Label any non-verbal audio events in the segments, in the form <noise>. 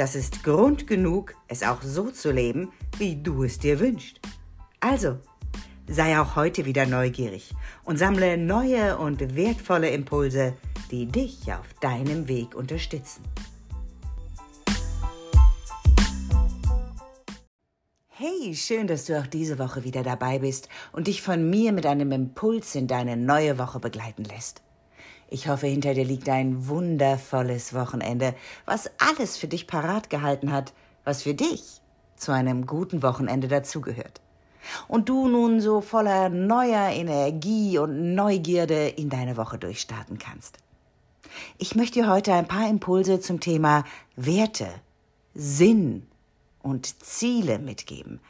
das ist Grund genug, es auch so zu leben, wie du es dir wünschst. Also, sei auch heute wieder neugierig und sammle neue und wertvolle Impulse, die dich auf deinem Weg unterstützen. Hey, schön, dass du auch diese Woche wieder dabei bist und dich von mir mit einem Impuls in deine neue Woche begleiten lässt. Ich hoffe, hinter dir liegt ein wundervolles Wochenende, was alles für dich parat gehalten hat, was für dich zu einem guten Wochenende dazugehört. Und du nun so voller neuer Energie und Neugierde in deine Woche durchstarten kannst. Ich möchte dir heute ein paar Impulse zum Thema Werte, Sinn und Ziele mitgeben.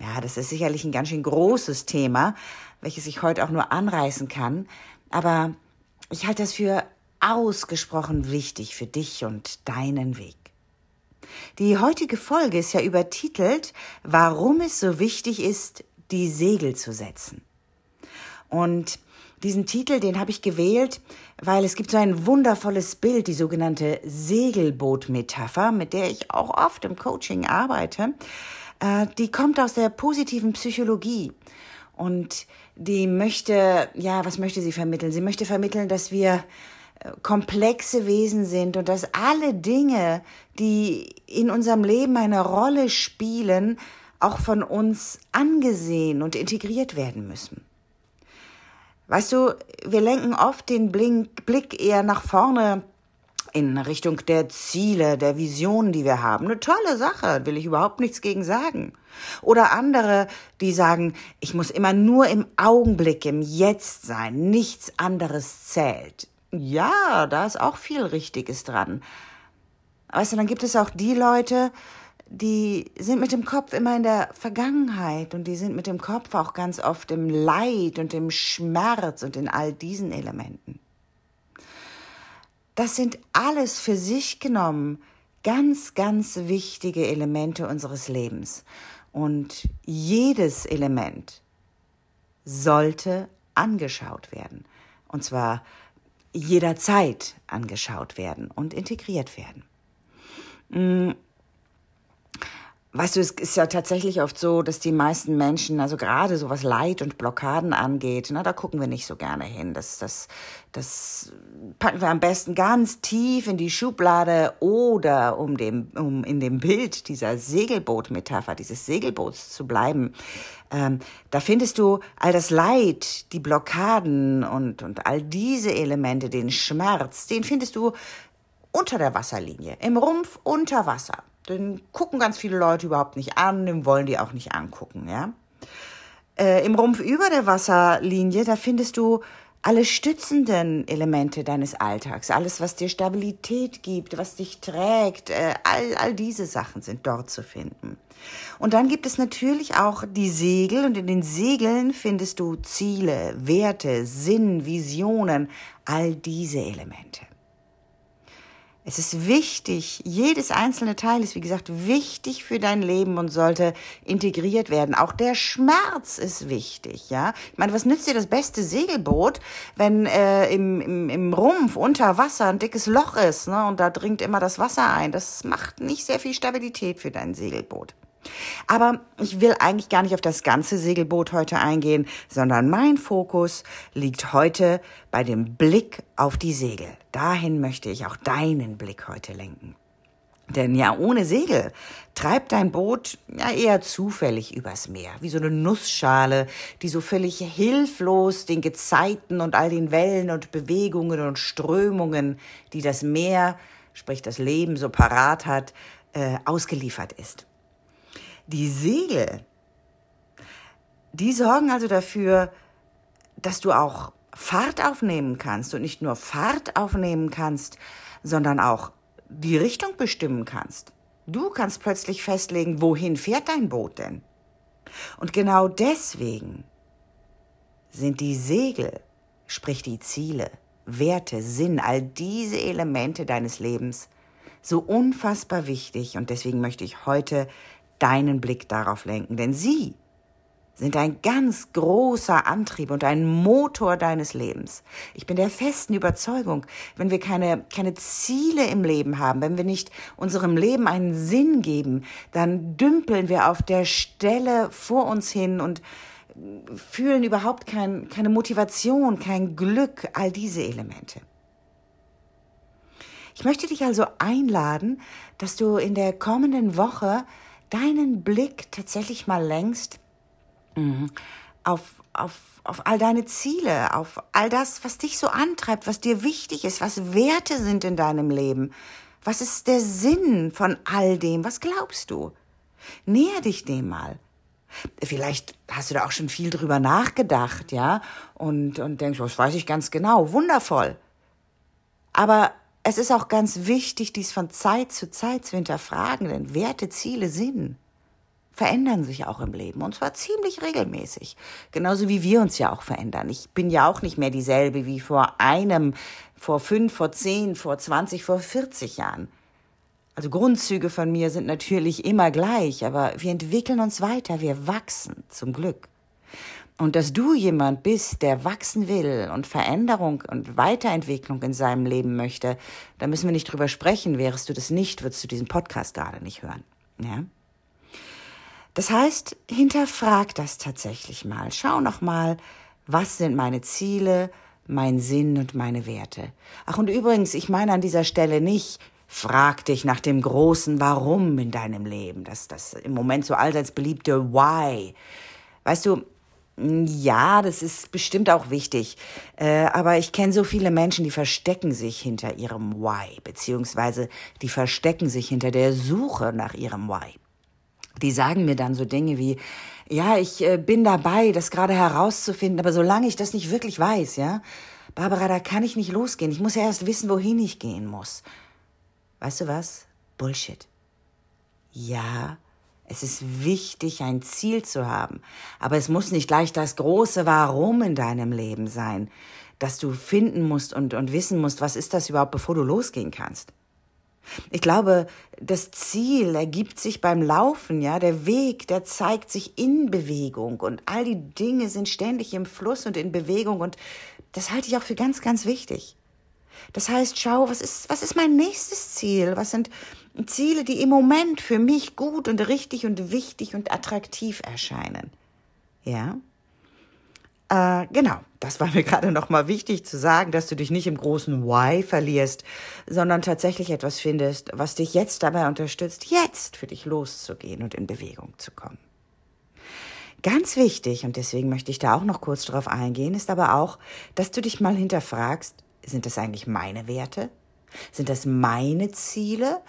Ja, das ist sicherlich ein ganz schön großes Thema, welches ich heute auch nur anreißen kann, aber ich halte das für ausgesprochen wichtig für dich und deinen Weg. Die heutige Folge ist ja übertitelt, warum es so wichtig ist, die Segel zu setzen. Und diesen Titel, den habe ich gewählt, weil es gibt so ein wundervolles Bild, die sogenannte Segelboot-Metapher, mit der ich auch oft im Coaching arbeite. Äh, die kommt aus der positiven Psychologie. Und die möchte, ja, was möchte sie vermitteln? Sie möchte vermitteln, dass wir äh, komplexe Wesen sind und dass alle Dinge, die in unserem Leben eine Rolle spielen, auch von uns angesehen und integriert werden müssen. Weißt du, wir lenken oft den Blick eher nach vorne in Richtung der Ziele, der Visionen, die wir haben. Eine tolle Sache, will ich überhaupt nichts gegen sagen. Oder andere, die sagen, ich muss immer nur im Augenblick, im Jetzt sein, nichts anderes zählt. Ja, da ist auch viel Richtiges dran. Weißt du, dann gibt es auch die Leute, die sind mit dem Kopf immer in der Vergangenheit und die sind mit dem Kopf auch ganz oft im Leid und im Schmerz und in all diesen Elementen. Das sind alles für sich genommen ganz, ganz wichtige Elemente unseres Lebens. Und jedes Element sollte angeschaut werden. Und zwar jederzeit angeschaut werden und integriert werden. Weißt du, es ist ja tatsächlich oft so, dass die meisten Menschen, also gerade so was Leid und Blockaden angeht, na, da gucken wir nicht so gerne hin. Das, das, das packen wir am besten ganz tief in die Schublade oder um dem, um in dem Bild dieser Segelboot-Metapher, dieses Segelboots zu bleiben. Ähm, da findest du all das Leid, die Blockaden und, und all diese Elemente, den Schmerz, den findest du unter der Wasserlinie, im Rumpf unter Wasser. Den gucken ganz viele Leute überhaupt nicht an, den wollen die auch nicht angucken, ja. Äh, Im Rumpf über der Wasserlinie, da findest du alle stützenden Elemente deines Alltags, alles, was dir Stabilität gibt, was dich trägt, äh, all, all diese Sachen sind dort zu finden. Und dann gibt es natürlich auch die Segel und in den Segeln findest du Ziele, Werte, Sinn, Visionen, all diese Elemente. Es ist wichtig, jedes einzelne Teil ist, wie gesagt, wichtig für dein Leben und sollte integriert werden. Auch der Schmerz ist wichtig, ja. Ich meine, was nützt dir das beste Segelboot, wenn äh, im, im, im Rumpf unter Wasser ein dickes Loch ist, ne, und da dringt immer das Wasser ein? Das macht nicht sehr viel Stabilität für dein Segelboot. Aber ich will eigentlich gar nicht auf das ganze Segelboot heute eingehen, sondern mein Fokus liegt heute bei dem Blick auf die Segel. Dahin möchte ich auch deinen Blick heute lenken. Denn ja, ohne Segel treibt dein Boot ja eher zufällig übers Meer, wie so eine Nussschale, die so völlig hilflos den Gezeiten und all den Wellen und Bewegungen und Strömungen, die das Meer, sprich das Leben so parat hat, äh, ausgeliefert ist. Die Segel, die sorgen also dafür, dass du auch Fahrt aufnehmen kannst und nicht nur Fahrt aufnehmen kannst, sondern auch die Richtung bestimmen kannst. Du kannst plötzlich festlegen, wohin fährt dein Boot denn? Und genau deswegen sind die Segel, sprich die Ziele, Werte, Sinn, all diese Elemente deines Lebens so unfassbar wichtig und deswegen möchte ich heute deinen Blick darauf lenken, denn sie sind ein ganz großer Antrieb und ein Motor deines Lebens. Ich bin der festen Überzeugung, wenn wir keine, keine Ziele im Leben haben, wenn wir nicht unserem Leben einen Sinn geben, dann dümpeln wir auf der Stelle vor uns hin und fühlen überhaupt kein, keine Motivation, kein Glück, all diese Elemente. Ich möchte dich also einladen, dass du in der kommenden Woche deinen Blick tatsächlich mal lenkst mhm. auf, auf, auf all deine Ziele, auf all das, was dich so antreibt, was dir wichtig ist, was Werte sind in deinem Leben. Was ist der Sinn von all dem? Was glaubst du? Näher dich dem mal. Vielleicht hast du da auch schon viel drüber nachgedacht, ja, und, und denkst, das weiß ich ganz genau, wundervoll. Aber es ist auch ganz wichtig, dies von Zeit zu Zeit zu hinterfragen, denn Werte, Ziele, Sinn verändern sich auch im Leben und zwar ziemlich regelmäßig. Genauso wie wir uns ja auch verändern. Ich bin ja auch nicht mehr dieselbe wie vor einem, vor fünf, vor zehn, vor zwanzig, vor vierzig Jahren. Also Grundzüge von mir sind natürlich immer gleich, aber wir entwickeln uns weiter, wir wachsen, zum Glück. Und dass du jemand bist, der wachsen will und Veränderung und Weiterentwicklung in seinem Leben möchte, da müssen wir nicht drüber sprechen. Wärst du das nicht, würdest du diesen Podcast gerade nicht hören. Ja? Das heißt, hinterfrag das tatsächlich mal. Schau noch mal, was sind meine Ziele, mein Sinn und meine Werte. Ach, und übrigens, ich meine an dieser Stelle nicht, Frag dich nach dem großen Warum in deinem Leben. Das, das im Moment so allseits beliebte Why. Weißt du, ja, das ist bestimmt auch wichtig. Äh, aber ich kenne so viele Menschen, die verstecken sich hinter ihrem Why, beziehungsweise die verstecken sich hinter der Suche nach ihrem Why. Die sagen mir dann so Dinge wie, ja, ich äh, bin dabei, das gerade herauszufinden, aber solange ich das nicht wirklich weiß, ja, Barbara, da kann ich nicht losgehen. Ich muss ja erst wissen, wohin ich gehen muss. Weißt du was? Bullshit. Ja, es ist wichtig, ein Ziel zu haben, aber es muss nicht gleich das große Warum in deinem Leben sein, dass du finden musst und, und wissen musst, was ist das überhaupt, bevor du losgehen kannst. Ich glaube, das Ziel ergibt sich beim Laufen, ja, der Weg, der zeigt sich in Bewegung und all die Dinge sind ständig im Fluss und in Bewegung und das halte ich auch für ganz, ganz wichtig. Das heißt, schau, was ist, was ist mein nächstes Ziel? Was sind Ziele, die im Moment für mich gut und richtig und wichtig und attraktiv erscheinen? Ja? Äh, genau, das war mir <laughs> gerade nochmal wichtig zu sagen, dass du dich nicht im großen Why verlierst, sondern tatsächlich etwas findest, was dich jetzt dabei unterstützt, jetzt für dich loszugehen und in Bewegung zu kommen. Ganz wichtig, und deswegen möchte ich da auch noch kurz drauf eingehen, ist aber auch, dass du dich mal hinterfragst, sind das eigentlich meine Werte? Sind das meine Ziele?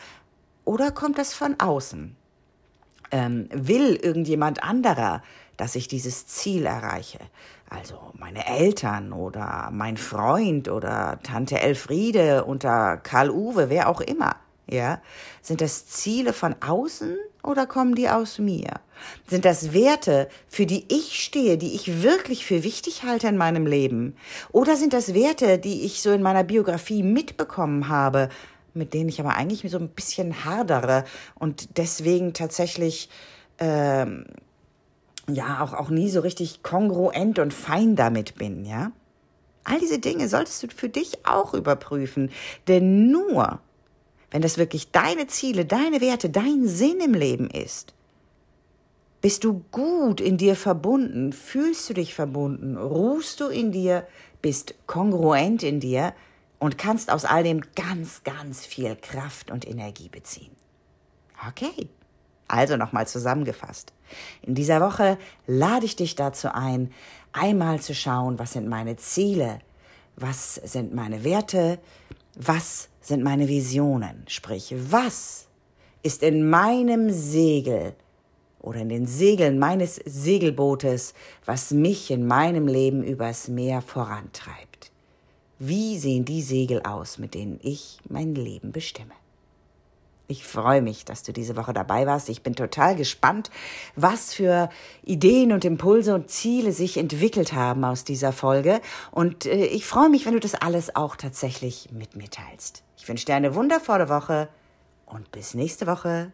Oder kommt das von außen? Ähm, will irgendjemand anderer, dass ich dieses Ziel erreiche? Also meine Eltern oder mein Freund oder Tante Elfriede unter Karl Uwe, wer auch immer. Ja? Sind das Ziele von außen oder kommen die aus mir? Sind das Werte, für die ich stehe, die ich wirklich für wichtig halte in meinem Leben? Oder sind das Werte, die ich so in meiner Biografie mitbekommen habe, mit denen ich aber eigentlich so ein bisschen hardere und deswegen tatsächlich ähm, ja auch, auch nie so richtig kongruent und fein damit bin, ja? All diese Dinge solltest du für dich auch überprüfen, denn nur wenn das wirklich deine Ziele, deine Werte, dein Sinn im Leben ist, bist du gut in dir verbunden, fühlst du dich verbunden, ruhst du in dir, bist kongruent in dir und kannst aus all dem ganz, ganz viel Kraft und Energie beziehen. Okay, also nochmal zusammengefasst. In dieser Woche lade ich dich dazu ein, einmal zu schauen, was sind meine Ziele, was sind meine Werte, was sind meine Visionen? Sprich, was ist in meinem Segel oder in den Segeln meines Segelbootes, was mich in meinem Leben übers Meer vorantreibt? Wie sehen die Segel aus, mit denen ich mein Leben bestimme? Ich freue mich, dass du diese Woche dabei warst. Ich bin total gespannt, was für Ideen und Impulse und Ziele sich entwickelt haben aus dieser Folge. Und äh, ich freue mich, wenn du das alles auch tatsächlich mit mir teilst. Ich wünsche dir eine wundervolle Woche und bis nächste Woche.